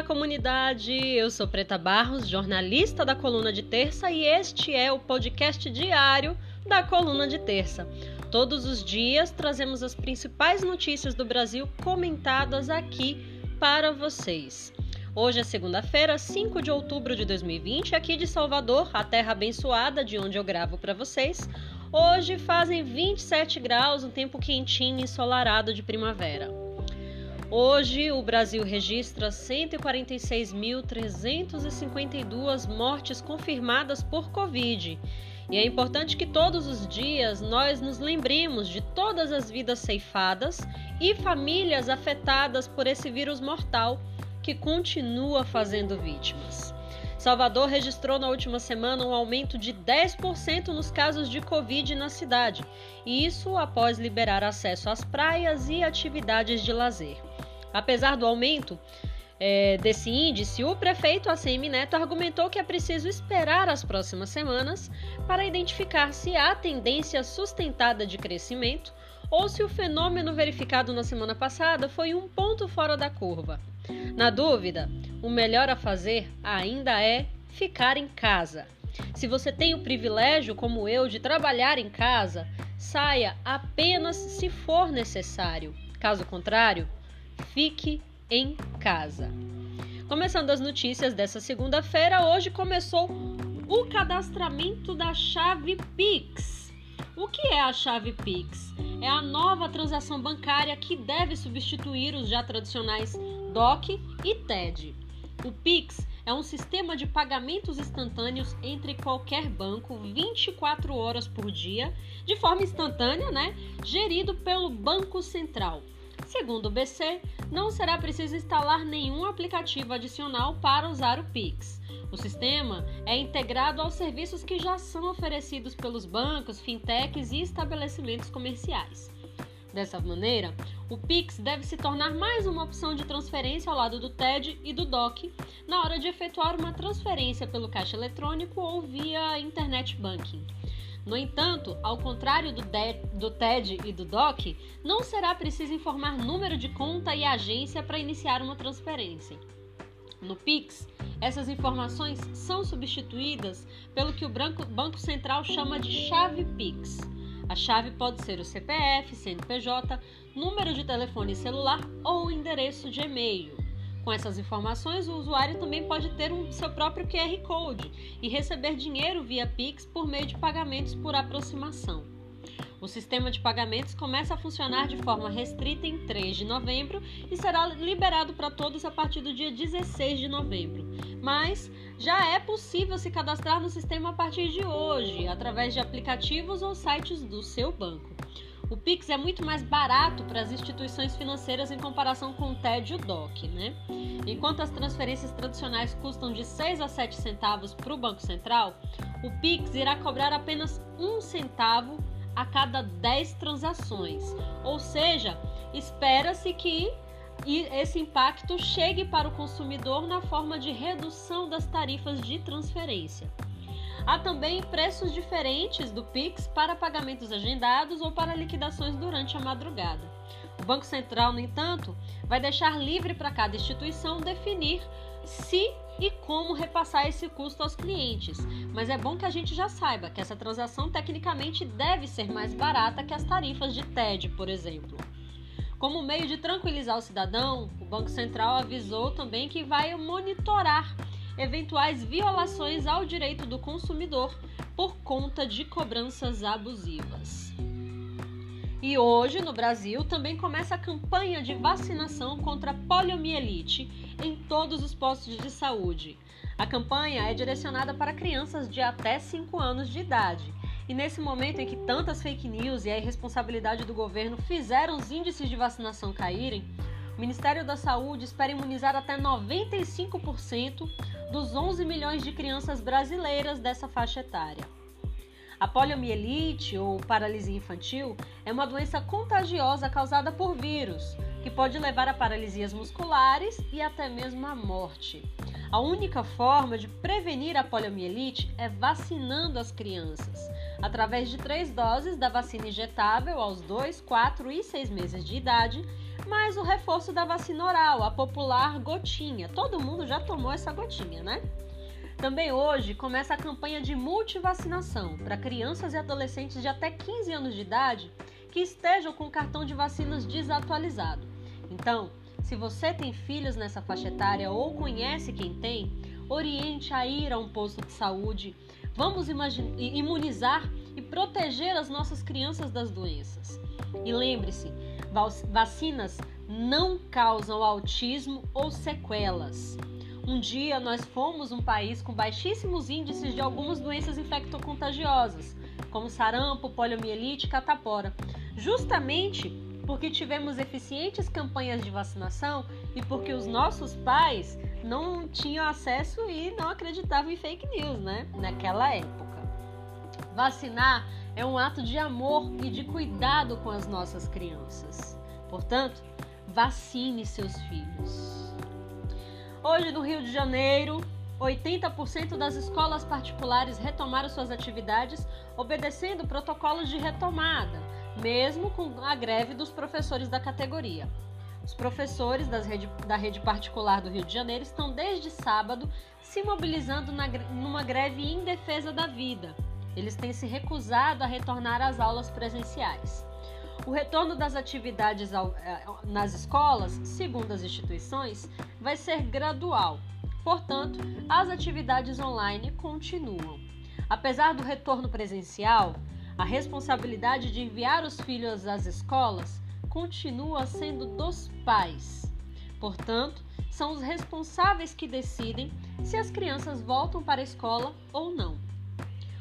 Olá, comunidade! Eu sou Preta Barros, jornalista da Coluna de Terça, e este é o podcast diário da Coluna de Terça. Todos os dias trazemos as principais notícias do Brasil comentadas aqui para vocês. Hoje é segunda-feira, 5 de outubro de 2020, aqui de Salvador, a terra abençoada de onde eu gravo para vocês. Hoje fazem 27 graus, um tempo quentinho e ensolarado de primavera. Hoje, o Brasil registra 146.352 mortes confirmadas por Covid. E é importante que todos os dias nós nos lembremos de todas as vidas ceifadas e famílias afetadas por esse vírus mortal que continua fazendo vítimas. Salvador registrou na última semana um aumento de 10% nos casos de Covid na cidade, e isso após liberar acesso às praias e atividades de lazer. Apesar do aumento é, desse índice, o prefeito ACM Neto argumentou que é preciso esperar as próximas semanas para identificar se há tendência sustentada de crescimento ou se o fenômeno verificado na semana passada foi um ponto fora da curva. Na dúvida, o melhor a fazer ainda é ficar em casa. Se você tem o privilégio, como eu, de trabalhar em casa, saia apenas se for necessário. Caso contrário, fique em casa. Começando as notícias dessa segunda-feira, hoje começou o cadastramento da chave Pix. O que é a chave Pix? É a nova transação bancária que deve substituir os já tradicionais DOC e TED. O Pix é um sistema de pagamentos instantâneos entre qualquer banco 24 horas por dia, de forma instantânea, né? Gerido pelo Banco Central. Segundo o BC, não será preciso instalar nenhum aplicativo adicional para usar o Pix. O sistema é integrado aos serviços que já são oferecidos pelos bancos, fintechs e estabelecimentos comerciais. Dessa maneira, o Pix deve se tornar mais uma opção de transferência ao lado do TED e do DOC na hora de efetuar uma transferência pelo caixa eletrônico ou via internet banking. No entanto, ao contrário do, do TED e do DOC, não será preciso informar número de conta e agência para iniciar uma transferência. No Pix, essas informações são substituídas pelo que o Banco Central chama de chave Pix. A chave pode ser o CPF, CNPJ, número de telefone celular ou endereço de e-mail. Com essas informações, o usuário também pode ter um, seu próprio QR Code e receber dinheiro via Pix por meio de pagamentos por aproximação. O sistema de pagamentos começa a funcionar de forma restrita em 3 de novembro e será liberado para todos a partir do dia 16 de novembro. Mas já é possível se cadastrar no sistema a partir de hoje, através de aplicativos ou sites do seu banco. O Pix é muito mais barato para as instituições financeiras em comparação com o TED e o DOC, né? Enquanto as transferências tradicionais custam de 6 a 7 centavos para o Banco Central, o Pix irá cobrar apenas um centavo a cada 10 transações. Ou seja, espera-se que esse impacto chegue para o consumidor na forma de redução das tarifas de transferência. Há também preços diferentes do Pix para pagamentos agendados ou para liquidações durante a madrugada. O Banco Central, no entanto, vai deixar livre para cada instituição definir se e como repassar esse custo aos clientes. Mas é bom que a gente já saiba que essa transação tecnicamente deve ser mais barata que as tarifas de TED, por exemplo. Como meio de tranquilizar o cidadão, o Banco Central avisou também que vai monitorar eventuais violações ao direito do consumidor por conta de cobranças abusivas. E hoje, no Brasil, também começa a campanha de vacinação contra poliomielite em todos os postos de saúde. A campanha é direcionada para crianças de até 5 anos de idade. E nesse momento em que tantas fake news e a irresponsabilidade do governo fizeram os índices de vacinação caírem, Ministério da Saúde espera imunizar até 95% dos 11 milhões de crianças brasileiras dessa faixa etária. A poliomielite ou paralisia infantil é uma doença contagiosa causada por vírus, que pode levar a paralisias musculares e até mesmo à morte. A única forma de prevenir a poliomielite é vacinando as crianças, através de três doses da vacina injetável aos 2, 4 e 6 meses de idade mais o reforço da vacina oral, a popular gotinha. Todo mundo já tomou essa gotinha, né? Também hoje começa a campanha de multivacinação para crianças e adolescentes de até 15 anos de idade que estejam com o cartão de vacinas desatualizado. Então, se você tem filhos nessa faixa etária ou conhece quem tem, oriente a ir a um posto de saúde. Vamos imunizar e proteger as nossas crianças das doenças. E lembre-se, vacinas não causam autismo ou sequelas. Um dia nós fomos um país com baixíssimos índices de algumas doenças infectocontagiosas, como sarampo, poliomielite e catapora, justamente porque tivemos eficientes campanhas de vacinação e porque os nossos pais não tinham acesso e não acreditavam em fake news, né? Naquela época. Vacinar é um ato de amor e de cuidado com as nossas crianças. Portanto, vacine seus filhos. Hoje no Rio de Janeiro, 80% das escolas particulares retomaram suas atividades obedecendo protocolos de retomada, mesmo com a greve dos professores da categoria. Os professores rede, da rede particular do Rio de Janeiro estão desde sábado se mobilizando na, numa greve em defesa da vida. Eles têm se recusado a retornar às aulas presenciais. O retorno das atividades ao, eh, nas escolas, segundo as instituições, vai ser gradual. Portanto, as atividades online continuam. Apesar do retorno presencial, a responsabilidade de enviar os filhos às escolas continua sendo dos pais. Portanto, são os responsáveis que decidem se as crianças voltam para a escola ou não.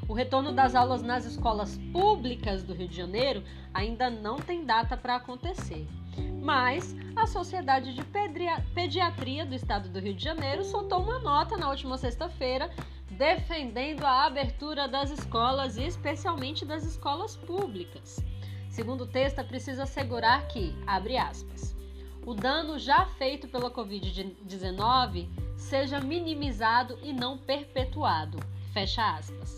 O retorno das aulas nas escolas públicas do Rio de Janeiro ainda não tem data para acontecer. Mas a Sociedade de Pediatria do Estado do Rio de Janeiro soltou uma nota na última sexta-feira defendendo a abertura das escolas e especialmente das escolas públicas. Segundo o texto, é preciso assegurar que, abre aspas, o dano já feito pela Covid-19 seja minimizado e não perpetuado. Fecha aspas.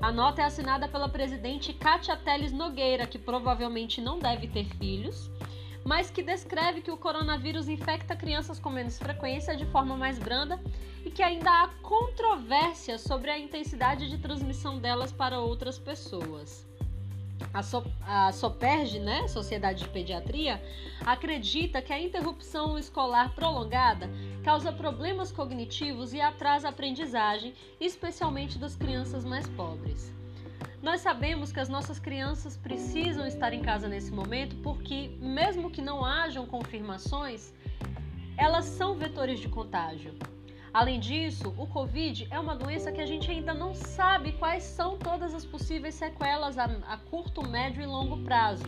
A nota é assinada pela presidente Katia Teles Nogueira, que provavelmente não deve ter filhos, mas que descreve que o coronavírus infecta crianças com menos frequência de forma mais branda e que ainda há controvérsia sobre a intensidade de transmissão delas para outras pessoas. A, so, a né, Sociedade de Pediatria, acredita que a interrupção escolar prolongada causa problemas cognitivos e atrasa a aprendizagem, especialmente das crianças mais pobres. Nós sabemos que as nossas crianças precisam estar em casa nesse momento porque, mesmo que não hajam confirmações, elas são vetores de contágio. Além disso, o Covid é uma doença que a gente ainda não sabe quais são todas as possíveis sequelas a, a curto, médio e longo prazo.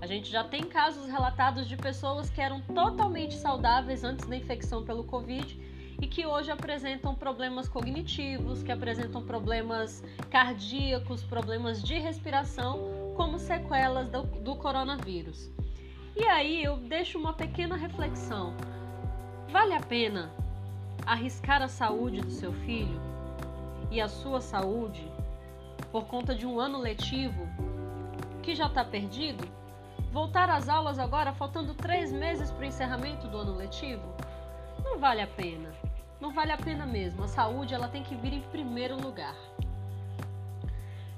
A gente já tem casos relatados de pessoas que eram totalmente saudáveis antes da infecção pelo Covid e que hoje apresentam problemas cognitivos, que apresentam problemas cardíacos, problemas de respiração, como sequelas do, do coronavírus. E aí eu deixo uma pequena reflexão. Vale a pena arriscar a saúde do seu filho e a sua saúde por conta de um ano letivo que já está perdido? Voltar às aulas agora, faltando três meses para o encerramento do ano letivo? Não vale a pena. Não vale a pena mesmo. A saúde ela tem que vir em primeiro lugar.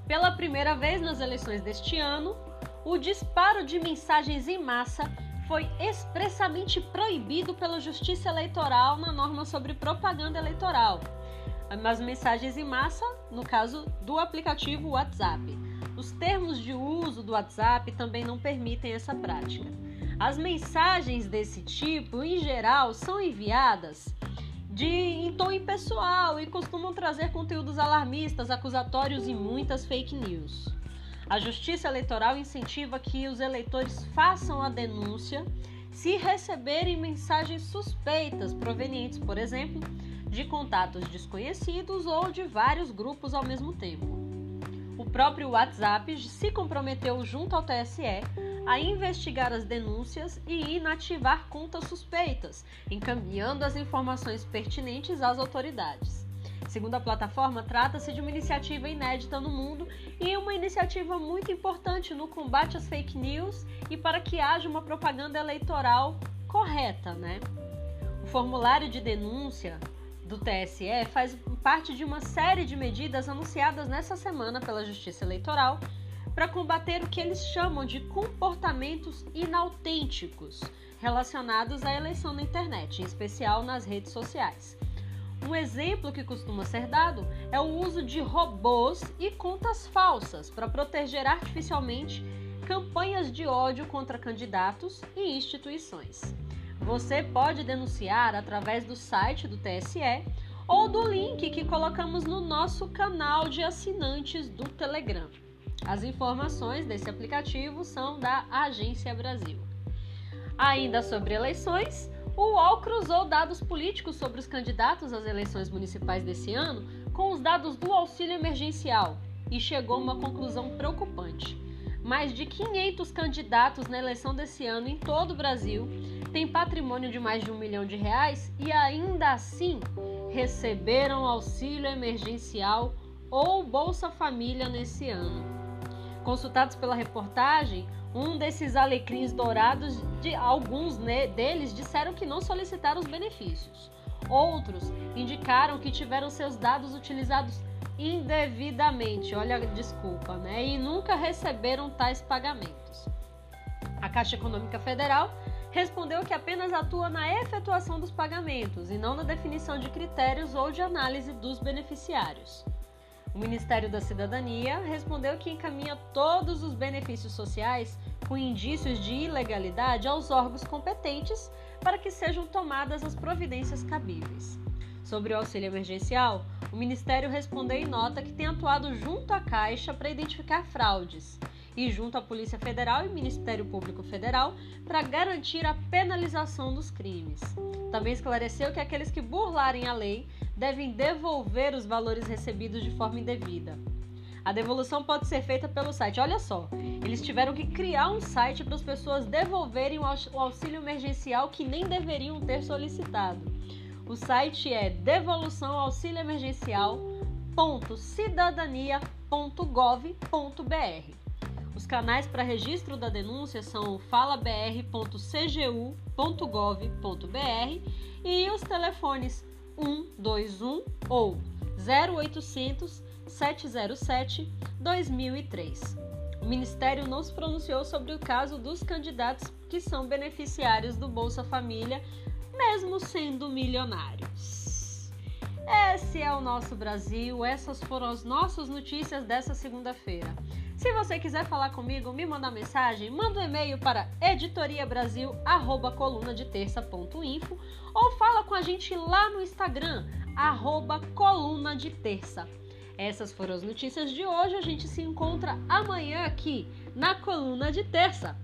Pela primeira vez nas eleições deste ano, o disparo de mensagens em massa foi expressamente proibido pela Justiça Eleitoral na norma sobre propaganda eleitoral. As mensagens em massa, no caso do aplicativo WhatsApp. Os termos de uso do WhatsApp também não permitem essa prática. As mensagens desse tipo, em geral, são enviadas de em tom impessoal e costumam trazer conteúdos alarmistas, acusatórios e muitas fake news. A Justiça Eleitoral incentiva que os eleitores façam a denúncia se receberem mensagens suspeitas provenientes, por exemplo, de contatos desconhecidos ou de vários grupos ao mesmo tempo. O próprio WhatsApp se comprometeu junto ao TSE a investigar as denúncias e inativar contas suspeitas, encaminhando as informações pertinentes às autoridades. Segundo a plataforma, trata-se de uma iniciativa inédita no mundo e uma iniciativa muito importante no combate às fake news e para que haja uma propaganda eleitoral correta, né? O formulário de denúncia do TSE faz parte de uma série de medidas anunciadas nessa semana pela Justiça Eleitoral para combater o que eles chamam de comportamentos inautênticos relacionados à eleição na internet, em especial nas redes sociais. Um exemplo que costuma ser dado é o uso de robôs e contas falsas para proteger artificialmente campanhas de ódio contra candidatos e instituições. Você pode denunciar através do site do TSE ou do link que colocamos no nosso canal de assinantes do Telegram. As informações desse aplicativo são da Agência Brasil. Ainda sobre eleições, o UOL cruzou dados políticos sobre os candidatos às eleições municipais desse ano com os dados do auxílio emergencial e chegou a uma conclusão preocupante. Mais de 500 candidatos na eleição desse ano em todo o Brasil têm patrimônio de mais de um milhão de reais e ainda assim receberam auxílio emergencial ou Bolsa Família nesse ano. Consultados pela reportagem, um desses alecrins dourados, de alguns deles disseram que não solicitaram os benefícios. Outros indicaram que tiveram seus dados utilizados indevidamente, olha desculpa, né? E nunca receberam tais pagamentos. A Caixa Econômica Federal respondeu que apenas atua na efetuação dos pagamentos e não na definição de critérios ou de análise dos beneficiários. O Ministério da Cidadania respondeu que encaminha todos os benefícios sociais com indícios de ilegalidade aos órgãos competentes para que sejam tomadas as providências cabíveis. Sobre o auxílio emergencial, o Ministério respondeu em nota que tem atuado junto à Caixa para identificar fraudes e junto à Polícia Federal e Ministério Público Federal para garantir a penalização dos crimes. Também esclareceu que aqueles que burlarem a lei devem devolver os valores recebidos de forma indevida. A devolução pode ser feita pelo site. Olha só, eles tiveram que criar um site para as pessoas devolverem o auxílio emergencial que nem deveriam ter solicitado. O site é devoluçãoauxilioemergencial.cidadania.gov.br. Os canais para registro da denúncia são falabr.cgu.gov.br e os telefones 121 ou 0800 707 2003. O Ministério não se pronunciou sobre o caso dos candidatos que são beneficiários do Bolsa Família, mesmo sendo milionários. Esse é o nosso Brasil, essas foram as nossas notícias dessa segunda-feira. Se você quiser falar comigo, me mandar mensagem, manda um e-mail para editoriabrasil@colunadeterça.info ou fala com a gente lá no Instagram arroba coluna de terça. Essas foram as notícias de hoje. A gente se encontra amanhã aqui na coluna de terça.